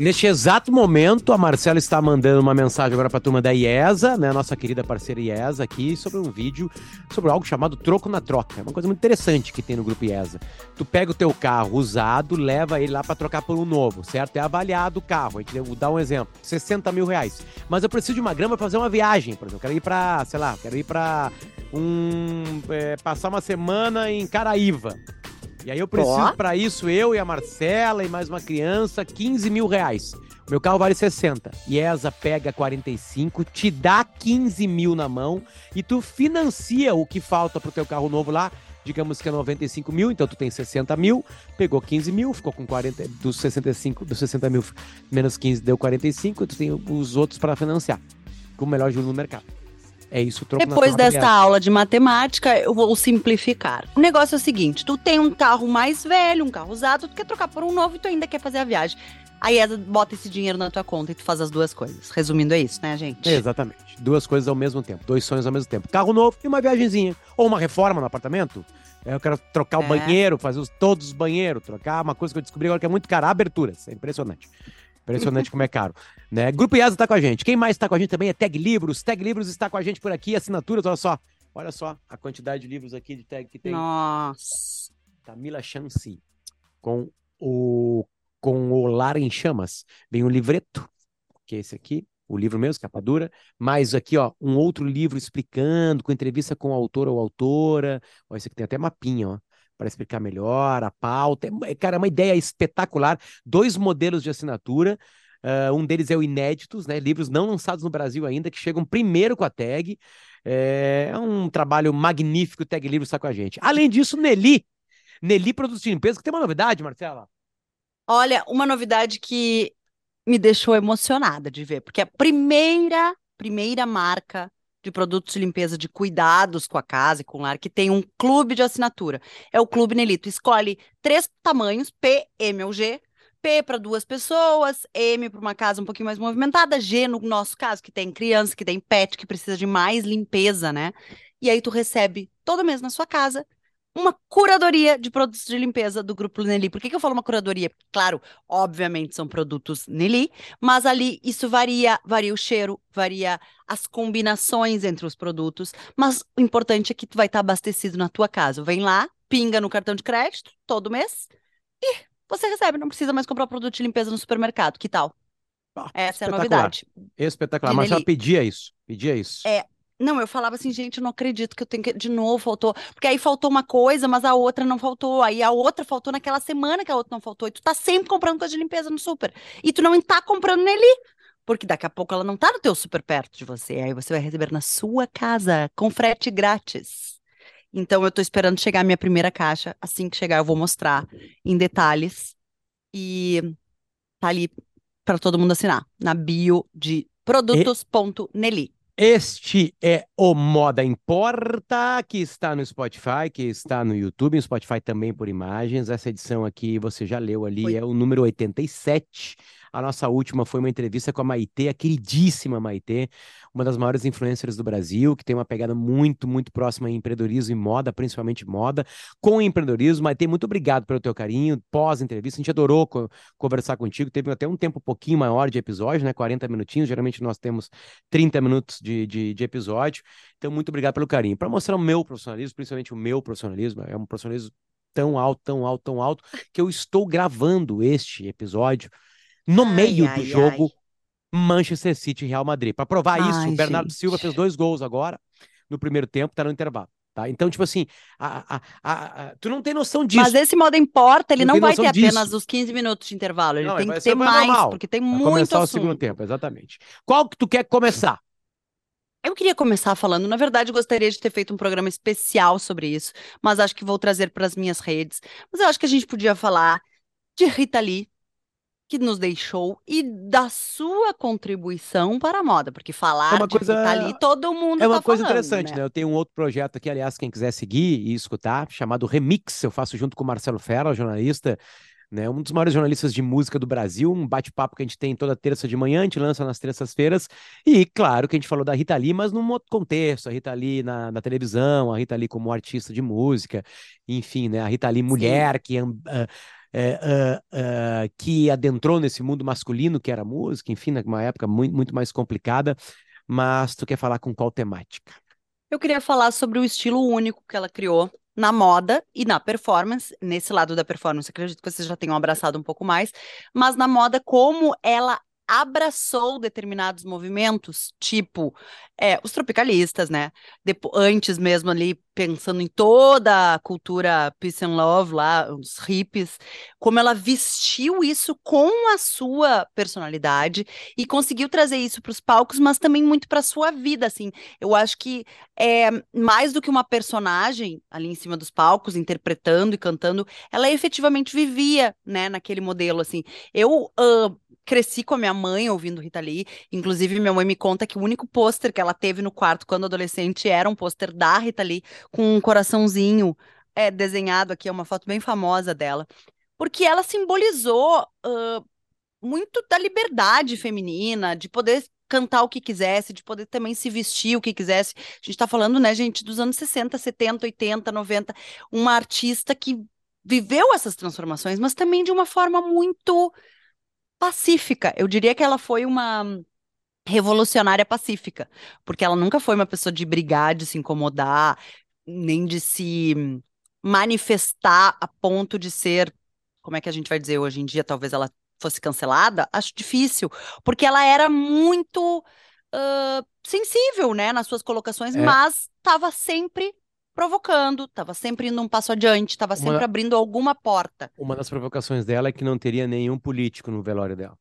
Neste exato momento, a Marcela está mandando uma mensagem agora para a turma da IESA, né, nossa querida parceira IESA aqui, sobre um vídeo sobre algo chamado troco na troca. É uma coisa muito interessante que tem no grupo IESA. Tu pega o teu carro usado, leva ele lá para trocar por um novo, certo? É avaliado o carro. A gente dá um exemplo, 60 mil reais. Mas eu preciso de uma grama para fazer uma viagem, por exemplo. Eu quero ir para, sei lá, quero ir para um é, passar uma semana em Caraíva. E aí eu preciso, para isso, eu e a Marcela e mais uma criança, 15 mil reais. O meu carro vale 60. IESA pega 45, te dá 15 mil na mão e tu financia o que falta pro teu carro novo lá. Digamos que é 95 mil, então tu tem 60 mil, pegou 15 mil, ficou com 40, dos 65, dos 60 mil menos 15 deu 45, tu tem os outros para financiar, com o melhor juro no mercado. É isso, troco Depois desta aula de matemática, eu vou simplificar. O negócio é o seguinte: tu tem um carro mais velho, um carro usado, tu quer trocar por um novo e tu ainda quer fazer a viagem. Aí ela bota esse dinheiro na tua conta e tu faz as duas coisas. Resumindo, é isso, né, gente? É, exatamente. Duas coisas ao mesmo tempo. Dois sonhos ao mesmo tempo. Carro novo e uma viagemzinha. Ou uma reforma no apartamento. Eu quero trocar o é. banheiro, fazer os, todos os banheiros, trocar uma coisa que eu descobri agora que é muito cara, aberturas. É impressionante. Impressionante como é caro. Né? Grupo IASA está com a gente. Quem mais está com a gente também é Tag Livros. Tag Livros está com a gente por aqui. Assinaturas, olha só. Olha só a quantidade de livros aqui de tag que tem. Nossa. Camila Chance. Com o, com o Lar em Chamas. Vem o livreto, que é esse aqui. O livro mesmo, capa dura. Mais aqui, ó, um outro livro explicando, com entrevista com o autor ou autora. Ó, esse aqui tem até mapinha, ó para explicar melhor a pauta. É, cara, é uma ideia espetacular. Dois modelos de assinatura. Uh, um deles é o Inéditos, né? Livros não lançados no Brasil ainda, que chegam primeiro com a tag. É, é um trabalho magnífico, Tag Livros está com a gente. Além disso, Nelly. Nelly Produtos de Limpeza, que tem uma novidade, Marcela. Olha, uma novidade que me deixou emocionada de ver, porque é a primeira, primeira marca de produtos de limpeza de cuidados com a casa e com o lar, que tem um clube de assinatura. É o Clube Nelito. Escolhe três tamanhos, P, M ou G. P para duas pessoas, M para uma casa um pouquinho mais movimentada, G no nosso caso, que tem criança, que tem pet, que precisa de mais limpeza, né? E aí tu recebe todo mês na sua casa uma curadoria de produtos de limpeza do grupo Nelly. Por que, que eu falo uma curadoria? Claro, obviamente são produtos Nelly, mas ali isso varia, varia o cheiro, varia as combinações entre os produtos, mas o importante é que tu vai estar abastecido na tua casa. Vem lá, pinga no cartão de crédito todo mês e você recebe, não precisa mais comprar produto de limpeza no supermercado. Que tal? Ah, Essa é a novidade. Espetacular. Mas ela pedia isso. Pedia isso. É, não, eu falava assim, gente, eu não acredito que eu tenho que. De novo, faltou. Porque aí faltou uma coisa, mas a outra não faltou. Aí a outra faltou naquela semana que a outra não faltou. E tu tá sempre comprando coisa de limpeza no super. E tu não tá comprando nele. Porque daqui a pouco ela não tá no teu super perto de você. Aí você vai receber na sua casa, com frete grátis. Então eu tô esperando chegar a minha primeira caixa. Assim que chegar, eu vou mostrar em detalhes. E tá ali para todo mundo assinar. Na bio de produtos.neli. Este é o Moda Importa, que está no Spotify, que está no YouTube, no Spotify também por imagens. Essa edição aqui você já leu ali, Foi. é o número 87. A nossa última foi uma entrevista com a Maitê, a queridíssima Maitê, uma das maiores influencers do Brasil, que tem uma pegada muito, muito próxima em empreendedorismo e moda, principalmente moda, com empreendedorismo. Maitê, muito obrigado pelo teu carinho. Pós-entrevista, a gente adorou co conversar contigo. Teve até um tempo um pouquinho maior de episódio, né? 40 minutinhos. Geralmente nós temos 30 minutos de, de, de episódio. Então, muito obrigado pelo carinho. Para mostrar o meu profissionalismo, principalmente o meu profissionalismo, é um profissionalismo tão alto, tão alto, tão alto, que eu estou gravando este episódio no ai, meio ai, do jogo ai. Manchester City e Real Madrid. Para provar isso, o Bernardo. Silva fez dois gols agora no primeiro tempo, tá no intervalo. Tá? Então, tipo assim, a, a, a, tu não tem noção disso. Mas esse modo importa, ele não, não vai ter disso. apenas os 15 minutos de intervalo, ele não, tem que ter mais, normal. porque tem vai muito começar assunto. o segundo tempo, exatamente. Qual que tu quer começar? Eu queria começar falando, na verdade, gostaria de ter feito um programa especial sobre isso, mas acho que vou trazer para as minhas redes. Mas eu acho que a gente podia falar de Rita Lee, que nos deixou e da sua contribuição para a moda, porque falar é uma coisa tá ali todo mundo É uma tá coisa falando, interessante, né? né? Eu tenho um outro projeto aqui, aliás, quem quiser seguir e escutar, chamado Remix, eu faço junto com o Marcelo Ferro, jornalista, né? Um dos maiores jornalistas de música do Brasil, um bate-papo que a gente tem toda terça de manhã, a gente lança nas terças-feiras, e claro que a gente falou da Rita Lee, mas num outro contexto, a Rita Lee na, na televisão, a Rita Lee como artista de música, enfim, né? A Rita Lee mulher Sim. que... Uh, é, que adentrou nesse mundo masculino que era música, enfim, numa época muito, muito mais complicada. Mas tu quer falar com qual temática? Eu queria falar sobre o estilo único que ela criou na moda e na performance. Nesse lado da performance, acredito que vocês já tenham abraçado um pouco mais, mas na moda, como ela abraçou determinados movimentos, tipo é, os tropicalistas, né? Depo antes mesmo ali, pensando em toda a cultura peace and love lá, os hippies, como ela vestiu isso com a sua personalidade e conseguiu trazer isso para os palcos, mas também muito para sua vida, assim. Eu acho que é mais do que uma personagem ali em cima dos palcos, interpretando e cantando, ela efetivamente vivia, né, naquele modelo, assim. Eu uh, cresci com a minha mãe ouvindo Rita Lee. Inclusive, minha mãe me conta que o único pôster que ela teve no quarto quando adolescente era um pôster da Rita Lee com um coraçãozinho é, desenhado aqui, é uma foto bem famosa dela. Porque ela simbolizou uh, muito da liberdade feminina, de poder cantar o que quisesse, de poder também se vestir o que quisesse. A gente está falando, né, gente, dos anos 60, 70, 80, 90, uma artista que viveu essas transformações, mas também de uma forma muito pacífica. Eu diria que ela foi uma revolucionária pacífica, porque ela nunca foi uma pessoa de brigar, de se incomodar, nem de se manifestar a ponto de ser, como é que a gente vai dizer hoje em dia, talvez ela fosse cancelada, acho difícil, porque ela era muito uh, sensível, né, nas suas colocações, é. mas estava sempre provocando, estava sempre indo um passo adiante, estava sempre uma... abrindo alguma porta. Uma das provocações dela é que não teria nenhum político no velório dela.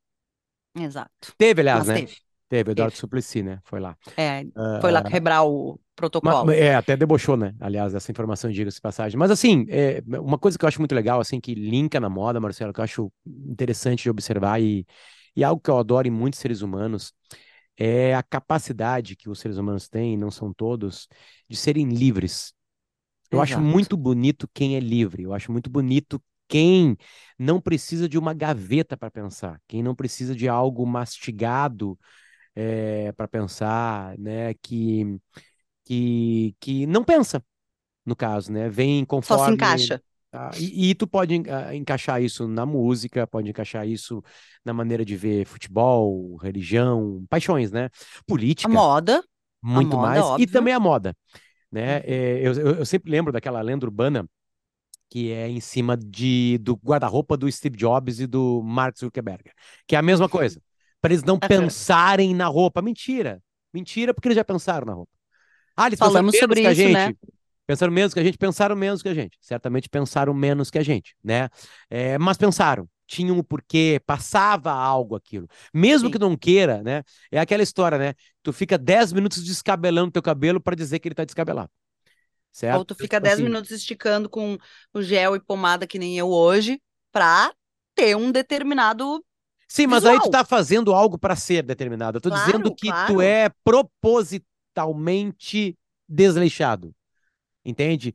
Exato. Teve, aliás, Mas né? Teve. Teve, Eduardo teve. Suplicy, né? Foi lá. É, uh, foi lá quebrar o protocolo. Mas, é, até debochou, né? Aliás, essa informação, diga-se passagem. Mas, assim, é, uma coisa que eu acho muito legal, assim, que linka na moda, Marcelo, que eu acho interessante de observar e, e algo que eu adoro em muitos seres humanos, é a capacidade que os seres humanos têm, não são todos, de serem livres eu Exato. acho muito bonito quem é livre, eu acho muito bonito quem não precisa de uma gaveta para pensar, quem não precisa de algo mastigado é, eh, para pensar, né? Que, que, que não pensa, no caso, né? Vem conforme. Só se encaixa. Tá? E, e, tu pode encaixar isso na música, pode encaixar isso na maneira de ver futebol, religião, paixões, né? Política. A moda. Muito a moda, mais. Óbvio. E também a moda né? É, eu, eu, sempre lembro daquela lenda urbana que é em cima de, do guarda-roupa do Steve Jobs e do Mark Zuckerberg, que é a mesma coisa, para eles não pensarem na roupa. Mentira, mentira, porque eles já pensaram na roupa. Ah, eles Falamos sobre isso, gente. né? Pensaram menos que a gente, pensaram menos que a gente. Certamente pensaram menos que a gente, né? É, mas pensaram tinha um porquê, passava algo aquilo. Mesmo Sim. que não queira, né? É aquela história, né? Tu fica 10 minutos descabelando teu cabelo para dizer que ele tá descabelado. Certo? Ou tu fica 10 tipo assim, minutos esticando com o gel e pomada que nem eu hoje, pra ter um determinado Sim, mas Visual. aí tu tá fazendo algo para ser determinado. Eu tô claro, dizendo que claro. tu é propositalmente desleixado. Entende?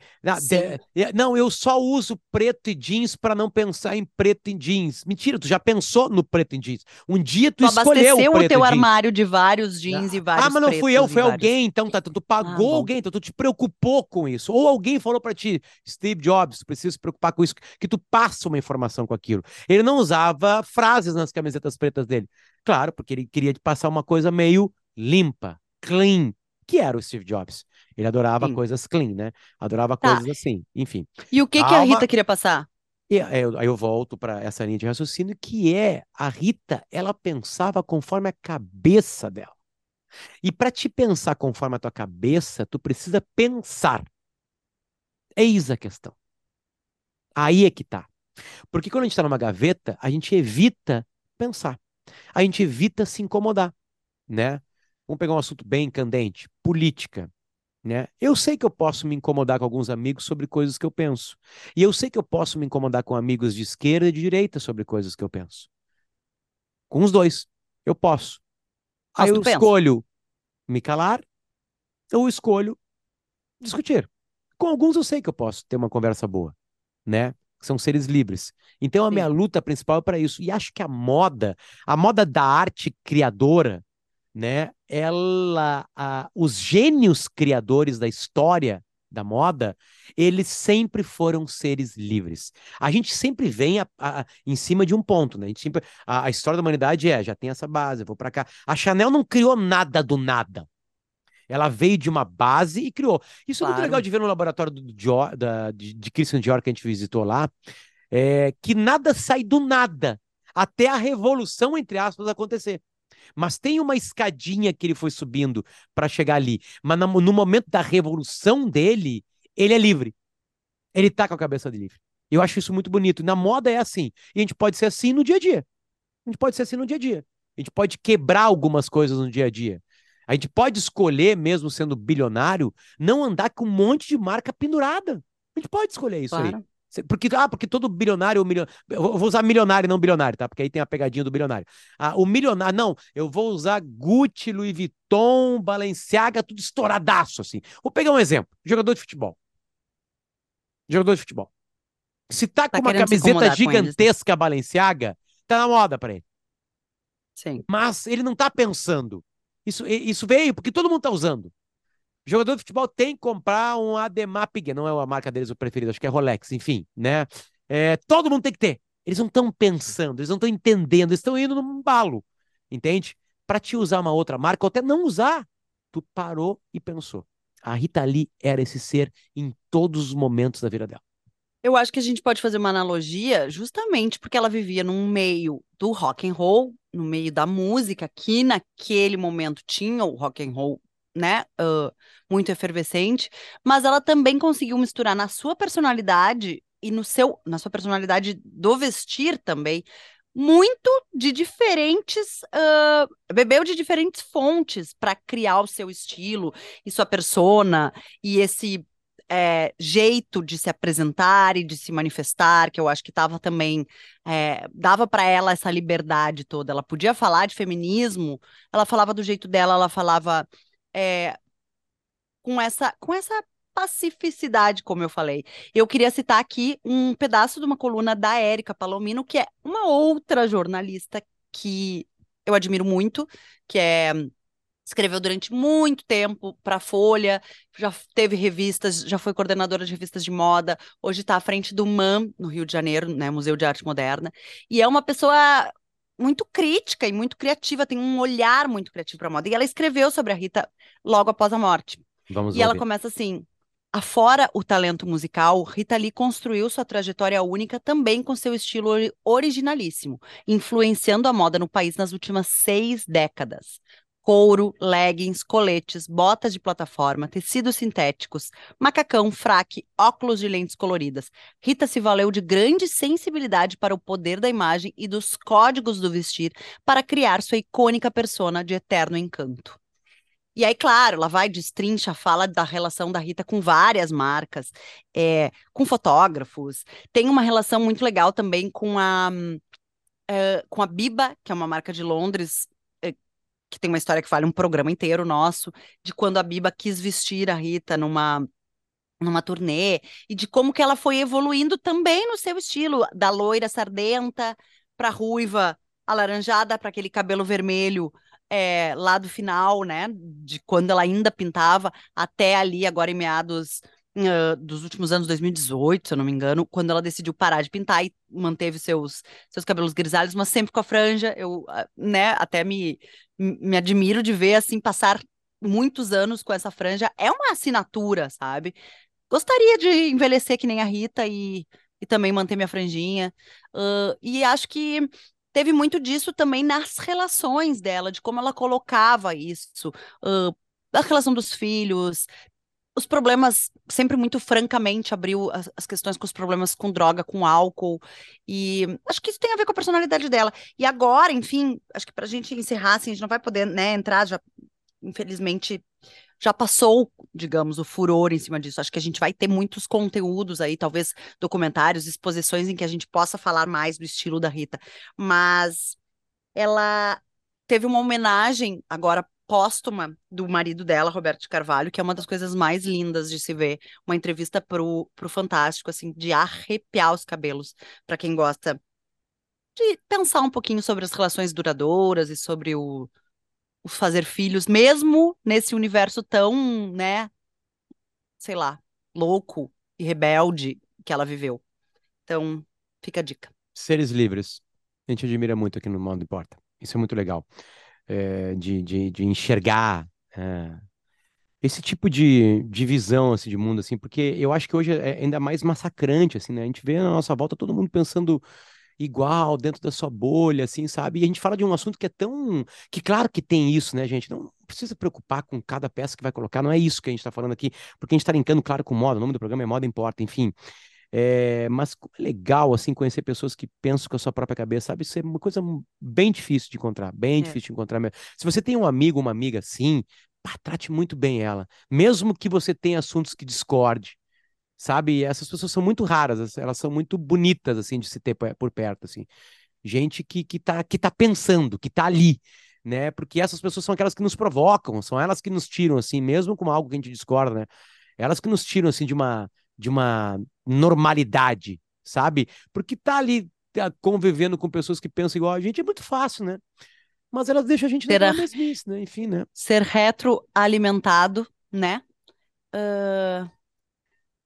Não, eu só uso preto e jeans para não pensar em preto e jeans. Mentira, tu já pensou no preto e jeans. Um dia tu, tu escolheu o preto o teu armário de vários jeans ah, e vários Ah, mas não fui eu, foi alguém, então tá, tu pagou ah, alguém, então tu te preocupou com isso. Ou alguém falou para ti, Steve Jobs, tu precisa se preocupar com isso, que tu passa uma informação com aquilo. Ele não usava frases nas camisetas pretas dele. Claro, porque ele queria te passar uma coisa meio limpa, clean, que era o Steve Jobs. Ele adorava Sim. coisas clean, né? Adorava tá. coisas assim, enfim. E o que, que a Rita queria passar? E aí eu, eu volto para essa linha de raciocínio, que é a Rita, ela pensava conforme a cabeça dela. E para te pensar conforme a tua cabeça, tu precisa pensar. Eis a questão. Aí é que tá. Porque quando a gente está numa gaveta, a gente evita pensar. A gente evita se incomodar, né? Vamos pegar um assunto bem candente, política. Né? Eu sei que eu posso me incomodar com alguns amigos sobre coisas que eu penso. E eu sei que eu posso me incomodar com amigos de esquerda e de direita sobre coisas que eu penso. Com os dois. Eu posso. Aí eu escolho me calar ou escolho discutir. Com alguns eu sei que eu posso ter uma conversa boa, né? São seres livres. Então a minha luta principal é para isso. E acho que a moda, a moda da arte criadora, né? Ela, a, os gênios criadores da história da moda, eles sempre foram seres livres. A gente sempre vem a, a, em cima de um ponto, né? A, gente sempre, a, a história da humanidade é, já tem essa base, eu vou para cá. A Chanel não criou nada do nada. Ela veio de uma base e criou. Isso claro. é muito legal de ver no laboratório do Dior, da, de, de Christian Dior que a gente visitou lá, é, que nada sai do nada até a revolução, entre aspas, acontecer. Mas tem uma escadinha que ele foi subindo para chegar ali. Mas no, momento da revolução dele, ele é livre. Ele tá com a cabeça de livre. Eu acho isso muito bonito. Na moda é assim. E a gente pode ser assim no dia a dia. A gente pode ser assim no dia a dia. A gente pode quebrar algumas coisas no dia a dia. A gente pode escolher, mesmo sendo bilionário, não andar com um monte de marca pendurada. A gente pode escolher isso claro. aí. Porque, ah, porque todo bilionário ou milionário. Eu vou usar milionário e não bilionário, tá? Porque aí tem a pegadinha do bilionário. Ah, o milionário. Não, eu vou usar Gucci, Louis Vuitton, Balenciaga, tudo estouradaço, assim. Vou pegar um exemplo: jogador de futebol. Jogador de futebol. Se tá, tá com uma camiseta gigantesca Balenciaga, tá na moda pra ele. Sim. Mas ele não tá pensando. Isso, isso veio porque todo mundo tá usando. Jogador de futebol tem que comprar um Ademar Piguet, não é a marca deles o preferido, acho que é Rolex, enfim, né? É, todo mundo tem que ter. Eles não estão pensando, eles não estão entendendo, eles estão indo num balo, entende? Para te usar uma outra marca ou até não usar, tu parou e pensou. A Rita Lee era esse ser em todos os momentos da vida dela. Eu acho que a gente pode fazer uma analogia justamente porque ela vivia num meio do rock and roll, no meio da música, que naquele momento tinha o rock and roll né, uh, muito efervescente, mas ela também conseguiu misturar na sua personalidade e no seu, na sua personalidade do vestir também, muito de diferentes, uh, bebeu de diferentes fontes para criar o seu estilo e sua persona e esse é, jeito de se apresentar e de se manifestar, que eu acho que estava também, é, dava para ela essa liberdade toda. Ela podia falar de feminismo, ela falava do jeito dela, ela falava é, com essa com essa pacificidade, como eu falei. Eu queria citar aqui um pedaço de uma coluna da Érica Palomino, que é uma outra jornalista que eu admiro muito, que é escreveu durante muito tempo para a Folha, já teve revistas, já foi coordenadora de revistas de moda, hoje está à frente do MAM, no Rio de Janeiro, né, Museu de Arte Moderna, e é uma pessoa muito crítica e muito criativa, tem um olhar muito criativo para a moda. E ela escreveu sobre a Rita logo após a morte. Vamos e ouvir. ela começa assim: Afora o talento musical, Rita Lee construiu sua trajetória única também com seu estilo originalíssimo, influenciando a moda no país nas últimas seis décadas couro, leggings, coletes, botas de plataforma, tecidos sintéticos, macacão, fraque, óculos de lentes coloridas. Rita se valeu de grande sensibilidade para o poder da imagem e dos códigos do vestir para criar sua icônica persona de eterno encanto. E aí, claro, ela vai, destrincha, fala da relação da Rita com várias marcas, é, com fotógrafos. Tem uma relação muito legal também com a, uh, com a Biba, que é uma marca de Londres, que tem uma história que vale um programa inteiro nosso, de quando a Biba quis vestir a Rita numa numa turnê e de como que ela foi evoluindo também no seu estilo, da loira sardenta para ruiva alaranjada para aquele cabelo vermelho é, lá do final, né, de quando ela ainda pintava até ali agora em meados uh, dos últimos anos 2018, se eu não me engano, quando ela decidiu parar de pintar e manteve seus, seus cabelos grisalhos, mas sempre com a franja. Eu, né, até me, me admiro de ver assim passar muitos anos com essa franja. É uma assinatura, sabe? Gostaria de envelhecer que nem a Rita e, e também manter minha franjinha. Uh, e acho que teve muito disso também nas relações dela, de como ela colocava isso. Uh, a relação dos filhos, os problemas, sempre muito francamente abriu as, as, questões com os problemas com droga, com álcool, e acho que isso tem a ver com a personalidade dela. E agora, enfim, acho que para a gente encerrar, assim, a gente não vai poder, né, entrar, já, infelizmente, já passou, digamos, o furor em cima disso. Acho que a gente vai ter muitos conteúdos aí, talvez documentários, exposições em que a gente possa falar mais do estilo da Rita, mas ela teve uma homenagem agora póstuma do marido dela, Roberto de Carvalho, que é uma das coisas mais lindas de se ver. Uma entrevista pro, pro Fantástico, assim, de arrepiar os cabelos, para quem gosta de pensar um pouquinho sobre as relações duradouras e sobre o, o fazer filhos, mesmo nesse universo tão, né, sei lá, louco e rebelde que ela viveu. Então, fica a dica. Seres livres. A gente admira muito aqui no Mundo Importa. Isso é muito legal. É, de, de, de enxergar é, esse tipo de, de visão assim, de mundo, assim, porque eu acho que hoje é ainda mais massacrante, assim, né? A gente vê na nossa volta todo mundo pensando igual, dentro da sua bolha, assim, sabe? E a gente fala de um assunto que é tão. que claro que tem isso, né, gente? Não precisa preocupar com cada peça que vai colocar, não é isso que a gente está falando aqui, porque a gente está brincando, claro, com moda, o nome do programa é Moda Importa, enfim. É, mas é legal, assim, conhecer pessoas que pensam com a sua própria cabeça, sabe? Isso é uma coisa bem difícil de encontrar, bem é. difícil de encontrar mesmo. Se você tem um amigo, uma amiga assim, pá, trate muito bem ela. Mesmo que você tenha assuntos que discorde, sabe? Essas pessoas são muito raras, elas são muito bonitas, assim, de se ter por perto, assim. Gente que, que, tá, que tá pensando, que tá ali, né? Porque essas pessoas são aquelas que nos provocam, são elas que nos tiram, assim, mesmo com algo que a gente discorda, né? Elas que nos tiram, assim, de uma de uma normalidade, sabe? Porque tá ali tá convivendo com pessoas que pensam igual a gente é muito fácil, né? Mas elas deixam a gente na mesmice, né? Enfim, né? Ser retroalimentado, né? Uh,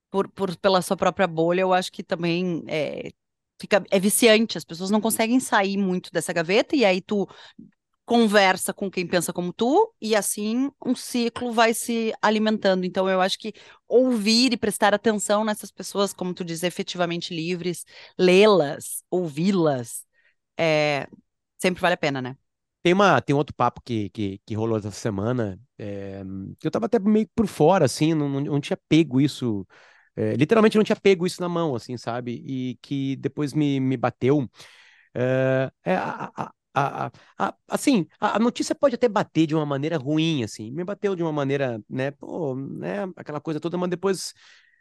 por, por, pela sua própria bolha, eu acho que também é, fica, é viciante. As pessoas não conseguem sair muito dessa gaveta e aí tu conversa com quem pensa como tu, e assim um ciclo vai se alimentando. Então, eu acho que ouvir e prestar atenção nessas pessoas, como tu diz, efetivamente livres, lê-las, ouvi-las, é, sempre vale a pena, né? Tem, uma, tem outro papo que, que, que rolou essa semana, é, que eu tava até meio por fora, assim, não, não, não tinha pego isso, é, literalmente não tinha pego isso na mão, assim, sabe? E que depois me, me bateu. É, é a, a, a, a, assim, a, notícia pode até bater de uma maneira ruim, assim, me bateu de uma maneira, né, pô, né, aquela coisa toda, mas depois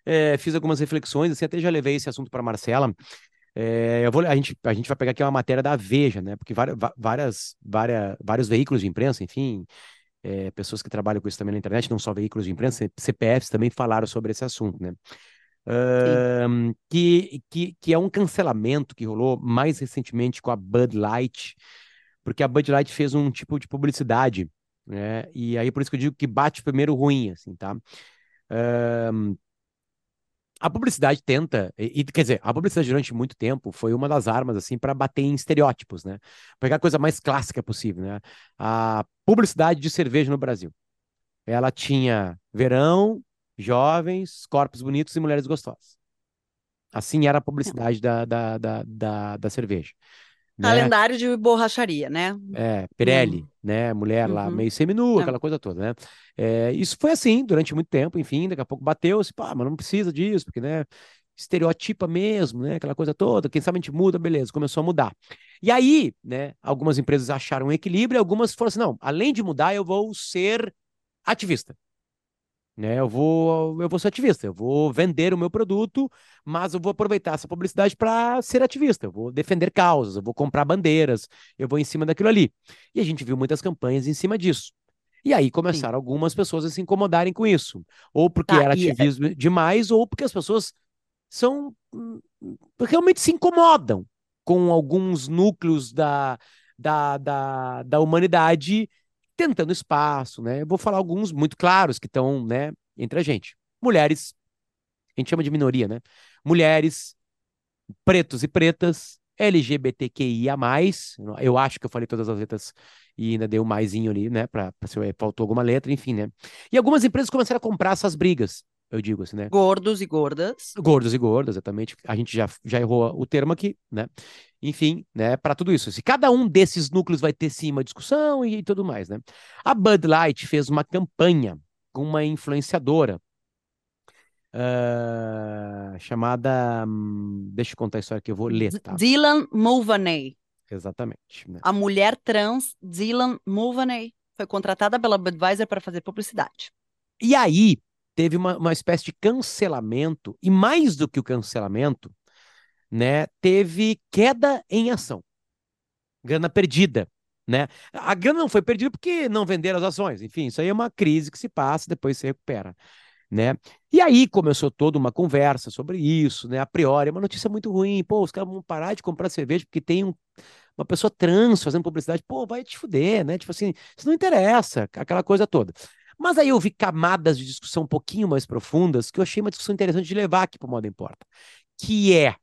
é, fiz algumas reflexões, assim, até já levei esse assunto para Marcela. É, eu vou, a, gente, a gente vai pegar aqui uma matéria da Veja, né, porque várias, várias, várias, vários veículos de imprensa, enfim, é, pessoas que trabalham com isso também na internet, não só veículos de imprensa, CPFs também falaram sobre esse assunto, né. Uh, que, que, que é um cancelamento que rolou mais recentemente com a Bud Light, porque a Bud Light fez um tipo de publicidade, né? E aí por isso que eu digo que bate primeiro ruim, assim, tá? Uh, a publicidade tenta, e, quer dizer, a publicidade durante muito tempo foi uma das armas assim para bater em estereótipos, né? Pegar a coisa mais clássica possível, né? A publicidade de cerveja no Brasil. Ela tinha verão, jovens, corpos bonitos e mulheres gostosas. Assim era a publicidade da, da, da, da, da cerveja. Né? Calendário de borracharia, né? É, Pirelli, hum. né? Mulher lá, uhum. meio seminua, é. aquela coisa toda, né? É, isso foi assim durante muito tempo, enfim, daqui a pouco bateu-se, pá, mas não precisa disso, porque, né? Estereotipa mesmo, né? Aquela coisa toda, quem sabe a gente muda, beleza, começou a mudar. E aí, né? Algumas empresas acharam um equilíbrio, algumas foram assim, não, além de mudar, eu vou ser ativista né? Eu vou, eu vou ser ativista, eu vou vender o meu produto, mas eu vou aproveitar essa publicidade para ser ativista, eu vou defender causas, eu vou comprar bandeiras, eu vou em cima daquilo ali. E a gente viu muitas campanhas em cima disso. E aí começaram Sim. algumas pessoas a se incomodarem com isso, ou porque tá, era é ativismo e... demais, ou porque as pessoas são realmente se incomodam com alguns núcleos da, da, da, da humanidade tentando espaço, né? Eu vou falar alguns muito claros que estão, né, entre a gente. Mulheres, a gente chama de minoria, né? Mulheres, pretos e pretas, LGBTQIA+, eu acho que eu falei todas as letras e ainda dei um maisinho ali, né, para se faltou alguma letra, enfim, né? E algumas empresas começaram a comprar essas brigas, eu digo assim, né? Gordos e gordas. Gordos e gordas, exatamente. A gente já, já errou o termo aqui, né? Enfim, né, para tudo isso. Se cada um desses núcleos vai ter sim uma discussão e, e tudo mais, né? A Bud Light fez uma campanha com uma influenciadora uh, chamada. Hum, deixa eu contar a história que eu vou ler, tá? Dylan Mulvaney. Exatamente. Né? A mulher trans Dylan Mulvaney foi contratada pela Budweiser para fazer publicidade. E aí, teve uma, uma espécie de cancelamento, e mais do que o cancelamento, né, teve queda em ação. Grana perdida. Né? A grana não foi perdida porque não venderam as ações. Enfim, isso aí é uma crise que se passa, depois se recupera. Né? E aí começou toda uma conversa sobre isso, né? A priori, é uma notícia muito ruim. Pô, os caras vão parar de comprar cerveja porque tem um, uma pessoa trans fazendo publicidade. Pô, vai te fuder, né? Tipo assim, isso não interessa, aquela coisa toda. Mas aí eu vi camadas de discussão um pouquinho mais profundas que eu achei uma discussão interessante de levar aqui para o Moda Importa, que é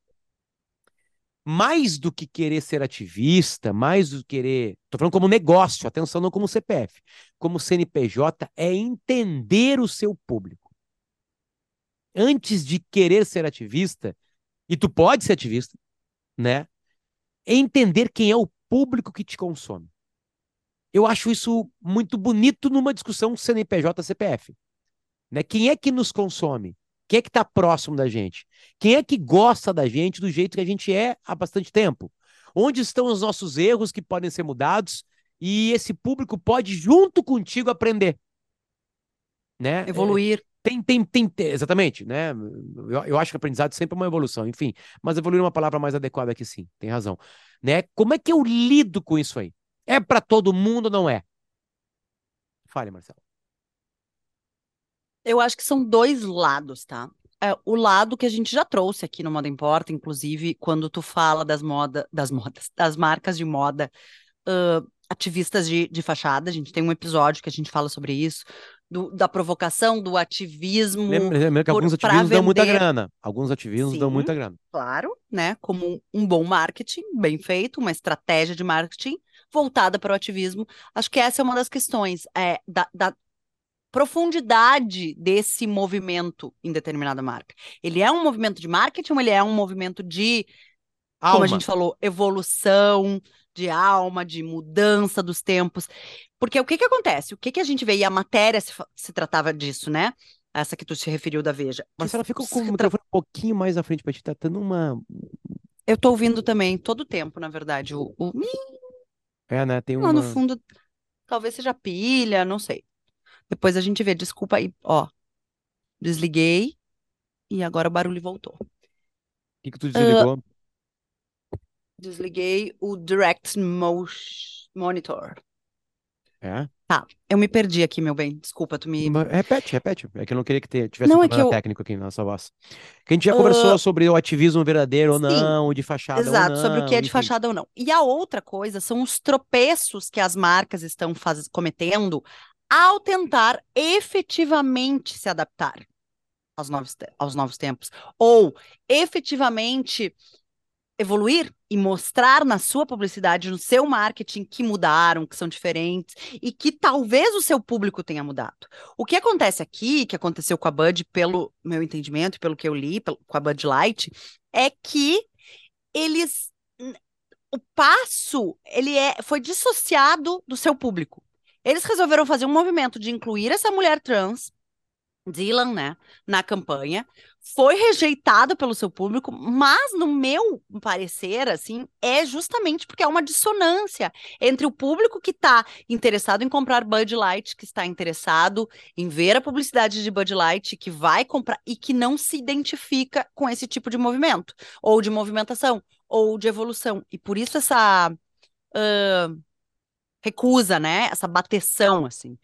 mais do que querer ser ativista, mais do que querer. Estou falando como negócio, atenção, não como CPF. Como CNPJ, é entender o seu público. Antes de querer ser ativista, e tu pode ser ativista, né? É entender quem é o público que te consome. Eu acho isso muito bonito numa discussão CNPJ-CPF. Né? Quem é que nos consome? Quem é que está próximo da gente? Quem é que gosta da gente do jeito que a gente é há bastante tempo? Onde estão os nossos erros que podem ser mudados e esse público pode, junto contigo, aprender? Né? Evoluir. É, tem, tem, tem, exatamente, né? Eu, eu acho que aprendizado sempre é uma evolução, enfim. Mas evoluir é uma palavra mais adequada aqui, sim, tem razão. Né? Como é que eu lido com isso aí? É para todo mundo ou não é? Fale, Marcelo. Eu acho que são dois lados, tá? É, o lado que a gente já trouxe aqui no Moda Importa, inclusive quando tu fala das moda, das modas, das marcas de moda uh, ativistas de, de fachada, a gente tem um episódio que a gente fala sobre isso, do, da provocação, do ativismo. Lembra, lembra que por, alguns ativismos dão muita grana. Alguns ativismos Sim, dão muita grana. Claro, né? Como um, um bom marketing, bem feito, uma estratégia de marketing voltada para o ativismo. Acho que essa é uma das questões é, da, da profundidade desse movimento em determinada marca. Ele é um movimento de marketing ou ele é um movimento de, alma. como a gente falou, evolução, de alma, de mudança dos tempos? Porque o que que acontece? O que que a gente vê? E a matéria se, se tratava disso, né? Essa que tu se referiu da Veja. Mas ela fica com o microfone um pouquinho mais à frente para te tá dando uma. Eu tô ouvindo também todo o tempo, na verdade. O, o... É, né? Tem uma... Lá no fundo, talvez seja pilha, não sei. Depois a gente vê. Desculpa aí, ó. Desliguei e agora o barulho voltou. O que, que tu desligou? Uh, desliguei o Direct Motion Monitor. É? Tá, eu me perdi aqui, meu bem. Desculpa, tu me. Repete, repete. É que eu não queria que tivesse não, um é problema eu... técnico aqui na nossa voz. Que a gente já uh... conversou sobre o ativismo verdadeiro ou não, de fachada Exato, ou não. sobre o que é de enfim. fachada ou não. E a outra coisa são os tropeços que as marcas estão faz... cometendo ao tentar efetivamente se adaptar aos novos, aos novos tempos, ou efetivamente evoluir e mostrar na sua publicidade, no seu marketing, que mudaram, que são diferentes e que talvez o seu público tenha mudado. O que acontece aqui, que aconteceu com a Bud, pelo meu entendimento, pelo que eu li, pelo, com a Bud Light, é que eles o passo ele é foi dissociado do seu público. Eles resolveram fazer um movimento de incluir essa mulher trans, Dylan, né, na campanha. Foi rejeitado pelo seu público, mas no meu parecer, assim, é justamente porque é uma dissonância entre o público que está interessado em comprar Bud Light, que está interessado em ver a publicidade de Bud Light, que vai comprar e que não se identifica com esse tipo de movimento, ou de movimentação, ou de evolução. E por isso essa uh, recusa, né? Essa bateção, assim.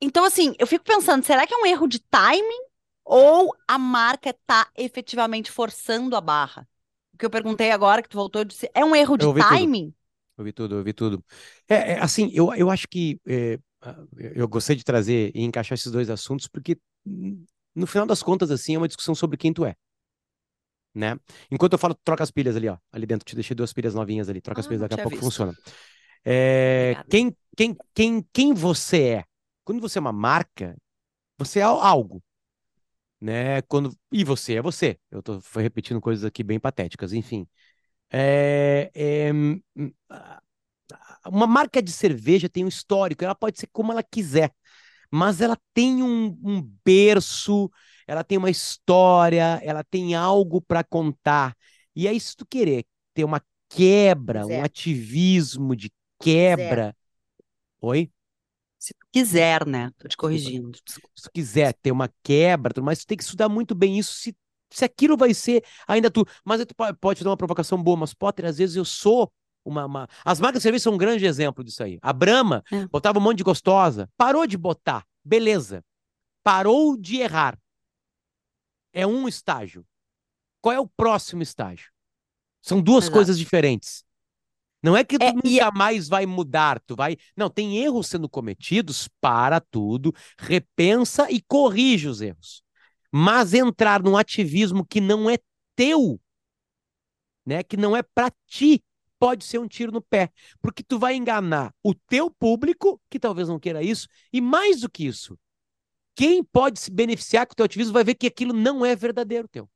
Então, assim, eu fico pensando, será que é um erro de timing ou a marca está efetivamente forçando a barra? O que eu perguntei agora, que tu voltou, eu disse, é um erro de timing? Tudo. Eu vi tudo, eu vi tudo. É, é assim, eu, eu acho que é, eu gostei de trazer e encaixar esses dois assuntos, porque no final das contas, assim, é uma discussão sobre quem tu é. Né? Enquanto eu falo, troca as pilhas ali, ó. Ali dentro, te deixei duas pilhas novinhas ali, troca ah, as pilhas, daqui a pouco visto. funciona. É, quem, quem, quem, quem você é? Quando você é uma marca, você é algo. Né? Quando, e você é você. Eu estou repetindo coisas aqui bem patéticas, enfim. É, é, hum, uma marca de cerveja tem um histórico, ela pode ser como ela quiser, mas ela tem um, um berço, ela tem uma história, ela tem algo para contar. E é isso tu querer ter uma quebra, um ativismo de quebra. Oi? Se tu quiser, né? Tô te corrigindo. Se tu quiser ter uma quebra, mas tu tem que estudar muito bem isso se, se aquilo vai ser ainda tu. Mas tu pode, pode dar uma provocação boa, mas Potter, às vezes eu sou uma, uma... As marcas de serviço são um grande exemplo disso aí. A Brahma é. botava um monte de gostosa, parou de botar, beleza. Parou de errar. É um estágio. Qual é o próximo estágio? São duas Exato. coisas diferentes. Não é que tu É, nunca e- mais vai mudar, tu vai. Não, tem erros sendo cometidos, para tudo, repensa e corrige os erros. Mas entrar num ativismo que não é teu, né, que não é para ti, pode ser um tiro no pé, porque tu vai enganar o teu público, que talvez não queira isso, e mais do que isso, quem pode se beneficiar com o teu ativismo vai ver que aquilo não é verdadeiro teu.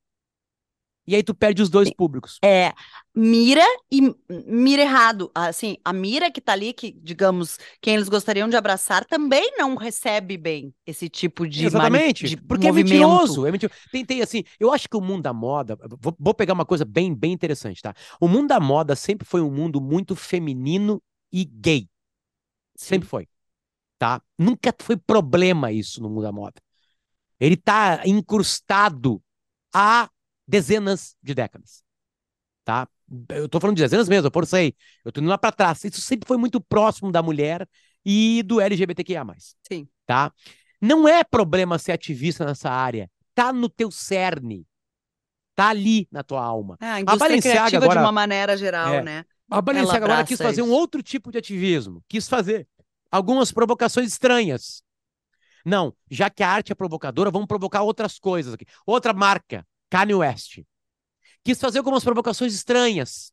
E aí tu perde os dois públicos. É, mira e mira errado. Assim, a mira que tá ali, que, digamos, quem eles gostariam de abraçar, também não recebe bem esse tipo de, Exatamente, de porque movimento. é mentiroso, é mentiroso. Tem, tem assim, eu acho que o mundo da moda, vou, vou pegar uma coisa bem, bem interessante, tá? O mundo da moda sempre foi um mundo muito feminino e gay, sempre foi, tá? Nunca foi problema isso no mundo da moda. Ele tá incrustado há dezenas de décadas, tá? Eu tô falando de dezenas mesmo, eu forcei, eu tô indo lá pra trás. Isso sempre foi muito próximo da mulher e do LGBTQIA+. Sim. Tá? Não é problema ser ativista nessa área. Tá no teu cerne. Tá ali na tua alma. É, a indústria criativa agora- de uma maneira geral, É. né? A Balenciaga agora quis fazer um isso. outro tipo de ativismo. Quis fazer algumas provocações estranhas. Não, já que a arte é provocadora, vamos provocar outras coisas aqui. Outra marca, Kanye West. Quis fazer algumas provocações estranhas.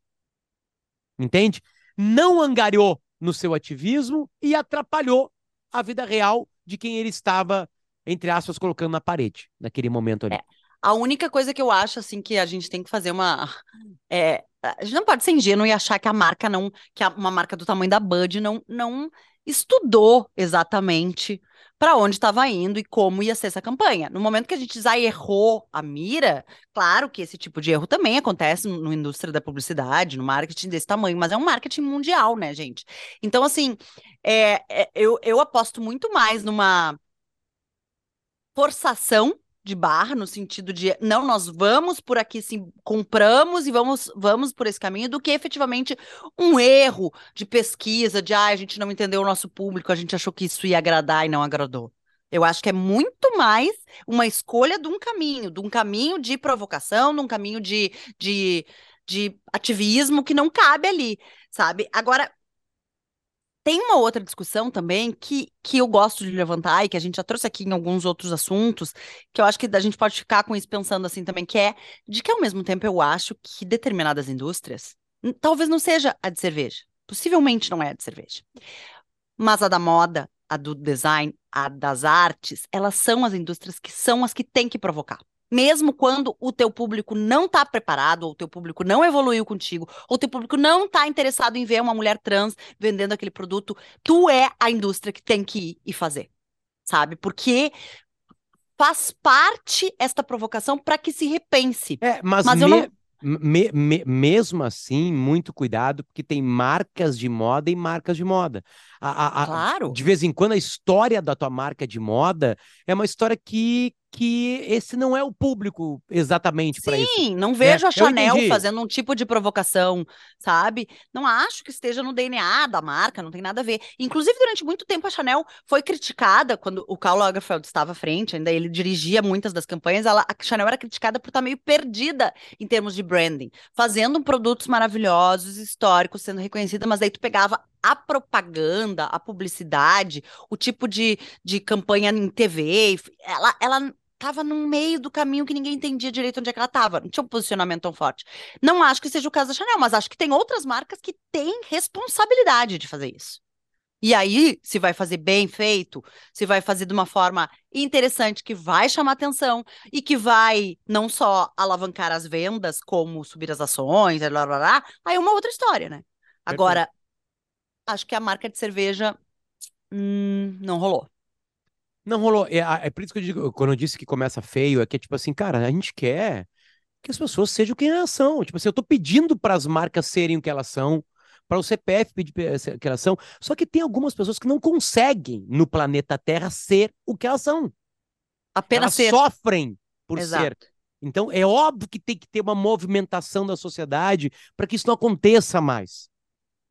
Entende? Não angariou no seu ativismo e atrapalhou a vida real de quem ele estava, entre aspas, colocando na parede, naquele momento ali. É. A única coisa que eu acho, assim, que a gente tem que fazer uma. É, a gente não pode ser ingênuo e achar que a marca não. Que a- uma marca do tamanho da Bud não, não estudou exatamente para onde estava indo e como ia ser essa campanha. No momento que a gente já errou a mira, claro que esse tipo de erro também acontece na indústria da publicidade, no marketing desse tamanho, mas é um marketing mundial, né, gente? Então, assim, é, é, eu, eu aposto muito mais numa forçação de barra, no sentido de não, nós vamos por aqui, sim, compramos e vamos, vamos por esse caminho, do que efetivamente um erro de pesquisa, de ah, a gente não entendeu o nosso público, a gente achou que isso ia agradar e não agradou. Eu acho que é muito mais uma escolha de um caminho, de um caminho de provocação, de um caminho de, de, de ativismo que não cabe ali, sabe? Agora, tem uma outra discussão também que, que eu gosto de levantar e que a gente já trouxe aqui em alguns outros assuntos, que eu acho que a gente pode ficar com isso pensando assim também, que é de que ao mesmo tempo eu acho que determinadas indústrias, talvez não seja a de cerveja, possivelmente não é a de cerveja, mas a da moda, a do design, a das artes, elas são as indústrias que são as que têm que provocar. Mesmo quando o teu público não está preparado, ou o teu público não evoluiu contigo, ou o teu público não está interessado em ver uma mulher trans vendendo aquele produto, tu é a indústria que tem que ir e fazer, sabe? Porque faz parte esta provocação para que se repense. É, mas, Mas eu me- não- me- me- mesmo assim, muito cuidado, porque tem marcas de moda e marcas de moda. A- a- a- Claro. de vez em quando, a história da tua marca de moda é uma história que, que esse não é o público exatamente para isso. Sim, não vejo a Chanel fazendo um tipo de provocação, sabe? Não acho que esteja no DNA da marca, não tem nada a ver. Inclusive, durante muito tempo, a Chanel foi criticada quando o Karl Lagerfeld estava à frente, ainda ele dirigia muitas das campanhas, ela, a Chanel era criticada por estar meio perdida em termos de branding, fazendo produtos maravilhosos, históricos, sendo reconhecida, mas daí tu pegava a propaganda, a publicidade, o tipo de, de campanha em TV, ela, ela tava no meio do caminho que ninguém entendia direito onde é que ela tava. Não tinha um posicionamento tão forte. Não acho que seja o caso da Chanel, mas acho que tem outras marcas que têm responsabilidade de fazer isso. E aí, se vai fazer bem feito, se vai fazer de uma forma interessante, que vai chamar atenção e que vai não só alavancar as vendas, como subir as ações, blá, blá, blá, aí é uma outra história, né? Agora, acho que a marca de cerveja hum, não rolou. Não rolou. É, é por isso que eu digo, quando eu disse que começa feio, é que é tipo assim, cara, a gente quer que as pessoas sejam quem elas são. Tipo assim, eu tô pedindo para as marcas serem o que elas são, para o CPF pedir pe- ser o que elas são. Só que tem algumas pessoas que não conseguem no planeta Terra ser o que elas são. Apenas elas ser. sofrem por ser. Exato. Então, é óbvio que tem que ter uma movimentação da sociedade para que isso não aconteça mais.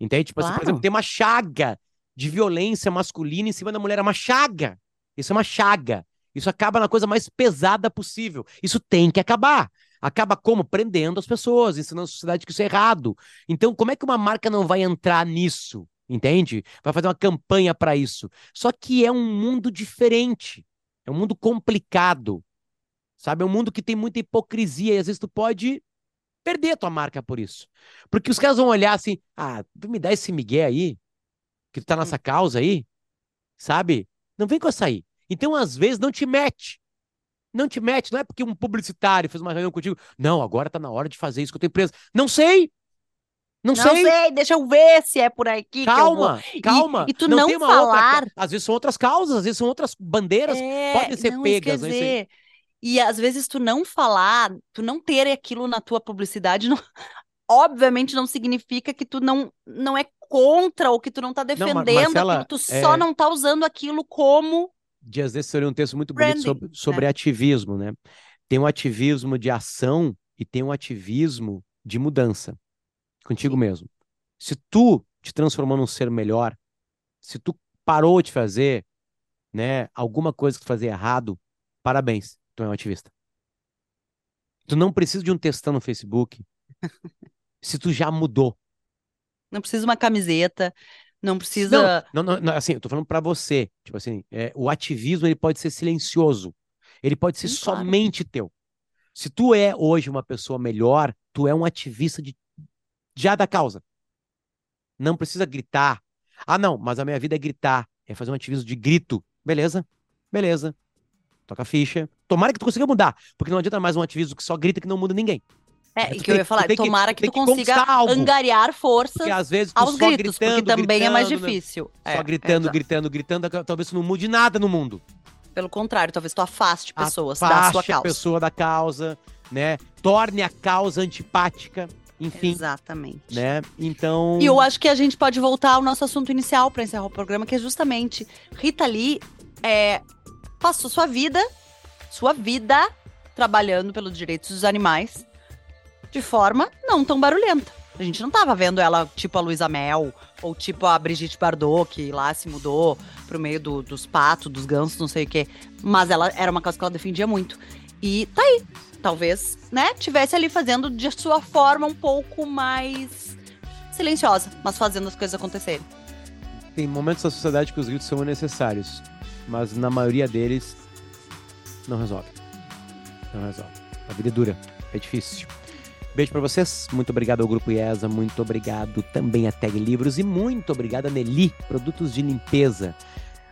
Entende? Tipo assim, por Claro. exemplo, tem uma chaga de violência masculina em cima da mulher. É uma chaga. Isso é uma chaga. Isso acaba na coisa mais pesada possível. Isso tem que acabar. Acaba como? Prendendo as pessoas, ensinando a sociedade que isso é errado. Então, como é que uma marca não vai entrar nisso? Entende? Vai fazer uma campanha para isso. Só que é um mundo diferente. É um mundo complicado. Sabe? É um mundo que tem muita hipocrisia e às vezes tu pode perder a tua marca por isso. Porque os caras vão olhar assim: ah, tu me dá esse migué aí, que tu tá nessa causa aí, sabe? Não vem com essa aí. Então, às vezes, não te mete. Não te mete, não é porque um publicitário fez uma reunião contigo. Não, agora tá na hora de fazer isso com a tua empresa. Não sei. Não, Não sei. sei, deixa eu ver se é por aqui Calma, calma. E, e tu não, tem uma falar. Outra... Às vezes são outras causas, às vezes são outras bandeiras É, podem ser não pegas. né? Esquecer. E às vezes tu não falar, tu não ter aquilo na tua publicidade, não- obviamente não significa que tu não, não é contra ou que tu não tá defendendo Marcela, aquilo, tu só é- não tá usando aquilo como. Dias desses li um texto muito bonito Branding, sobre, sobre né? ativismo, né? Tem um ativismo de ação e tem um ativismo de mudança contigo Sim. mesmo. Se tu te transformou num ser melhor, se tu parou de fazer, né, alguma coisa que tu fazia errado, parabéns, tu é um ativista. Tu não precisa de um textão no Facebook se tu já mudou. Não precisa uma camiseta, não precisa. Não, não, não, assim, eu tô falando pra você. Tipo assim, é, o ativismo ele pode ser silencioso. Ele pode ser Sim, claro. somente teu. Se tu é hoje uma pessoa melhor, tu é um ativista de, já da causa. Não precisa gritar. Ah, não, mas a minha vida é gritar. É fazer um ativismo de grito. Beleza? Beleza. Toca a ficha. Tomara que tu consiga mudar. Porque não adianta mais um ativismo que só grita que não muda ninguém. É, e que tem- eu ia falar, que- tomara que tem tu que consiga algo. angariar forças Porque às vezes aos só gritos, porque gritando, também é mais gritando, né? difícil. Só É, gritando, exato. gritando, gritando, talvez tu não mude nada no mundo. Pelo contrário, talvez tu afaste pessoas da Afaste sua a causa. pessoa da causa, né? Torne a causa antipática, enfim, Exatamente. né? Então, E eu acho que a gente pode voltar ao nosso assunto inicial para encerrar o programa, que é justamente Rita Lee é, passou sua vida, sua vida trabalhando pelos direitos dos animais de forma não tão barulhenta. A gente não tava vendo ela tipo a Luísa Mel ou tipo a Brigitte Bardot, que lá se mudou pro meio do- dos patos, dos gansos, não sei o quê. Mas ela era uma causa que ela defendia muito. E tá aí. Talvez, né, tivesse ali fazendo de sua forma um pouco mais silenciosa, mas fazendo as coisas acontecerem. tem momentos da sociedade que os gritos são necessários, mas na maioria deles não resolve. Não resolve. A vida é dura, é difícil. Beijo pra vocês, muito obrigado ao Grupo IESA, muito obrigado também a Tag Livros e muito obrigado a Nelly, produtos de limpeza.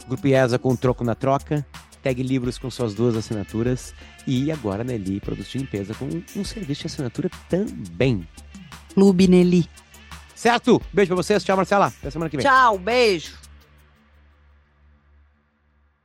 Grupo IESA com troco na troca, Tag Livros com suas duas assinaturas e agora a Nelly, produtos de limpeza com um serviço de assinatura também. Clube Nelly. Certo? Beijo pra vocês, tchau Marcela, até semana que vem. Tchau, beijo.